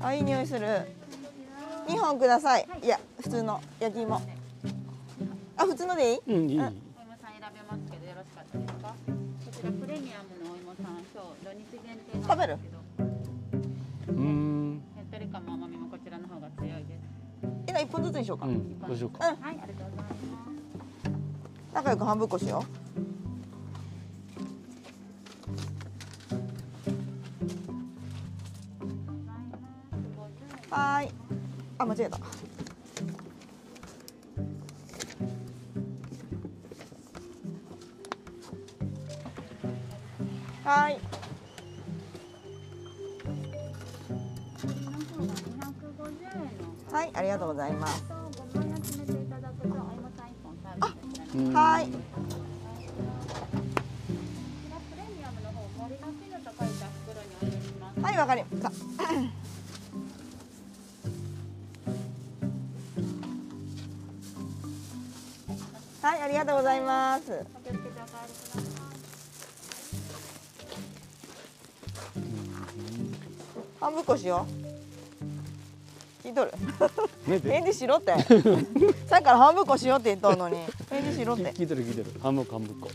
あいい匂いする。二本ください。いや普通の焼き芋。あ普通のでいい？うんいい。うんお芋さん選べますけどよろしかったですか？こちらプレミアムのお芋さん今日土日限定なんですけど。うん。ねっとり感も甘みもこちらの方が強いです。えな一本ずつにしようか、うんどうしようか。はいありがとうございます。仲良く半分こしようはい。あ間違えた。はい。はいありがとうございます。はい。はいわかりました。はいありがとうございます。半分こしよう。聞いとる？返事しろって。さっきから半分こしようって言っとるのに。返事しろって聞いてる聞いてる。半分半分こ